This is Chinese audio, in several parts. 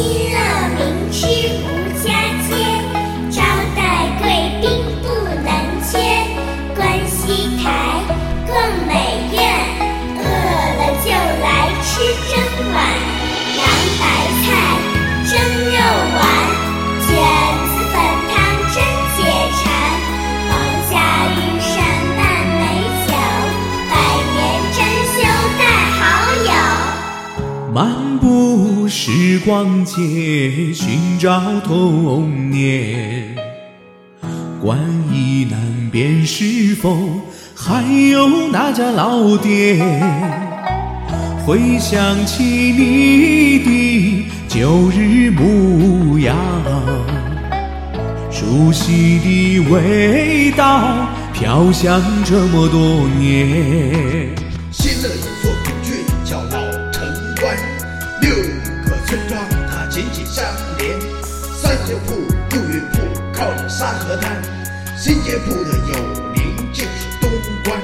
新乐民吃无家街，招待贵宾时光街，寻找童年。关于南边是否还有那家老店？回想起你的旧日模样，熟悉的味道飘香这么多年。紧紧相连。三街铺、六运铺靠着沙河滩，新街铺的有邻就是东关。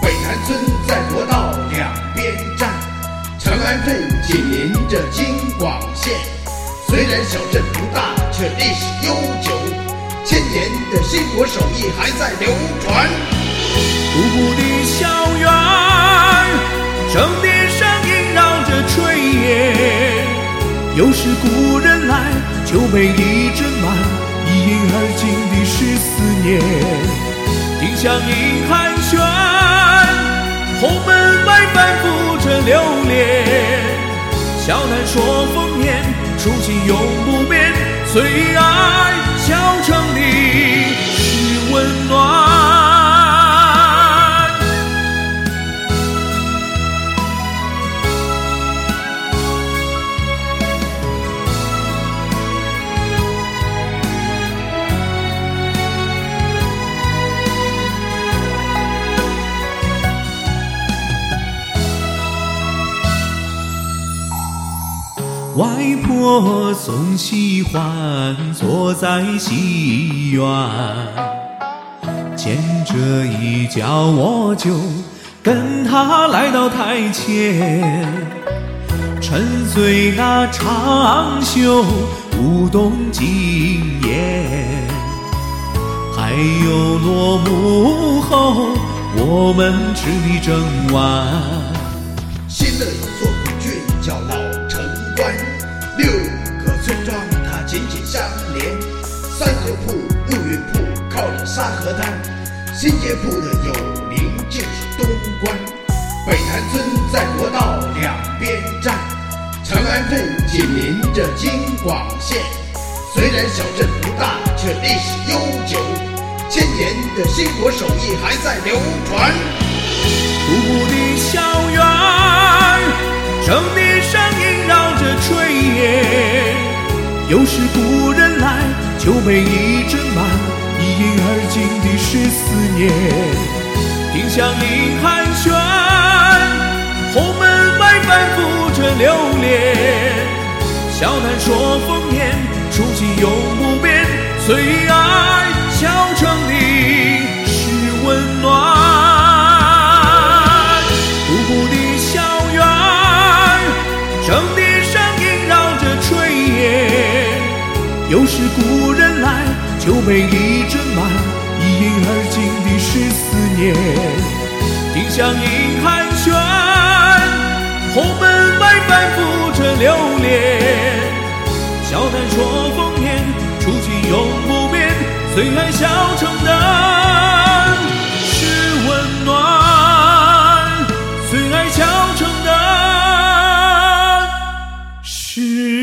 北潭村在国道两边站，长安镇紧邻着京广线。虽然小镇不大，却历史悠久，千年的新国手艺还在流传。古朴的校园，酒杯里斟满，一饮而尽的是思念。丁香迎寒暄，红门外反复着流连。笑谈说丰年，初心永不变，最爱小城外婆总喜欢坐在戏院，见着一叫我就跟她来到台前，沉醉那长袖舞动惊艳，还有落幕后我们吃的整碗。新乐有座紧紧相连。三河铺、六运铺靠着沙河滩，新街铺的有邻就是东关。北潭村在国道两边站，长安镇紧邻着京广线。虽然小镇不大，却历史悠久，千年的兴国手艺还在流传。古朴的校园，正殿有时故人来，就备一斟满，一饮而尽的是思念。丁香迎寒暄，红门外反复着流连。笑谈说丰年，初心永不变，最爱小城里是温暖。无人来，酒杯已斟满，一饮而尽的是思念。丁香银寒暄，红门外，反复着留恋。笑谈说风年，初心永不变，最爱小城的是温暖，最爱小城的是。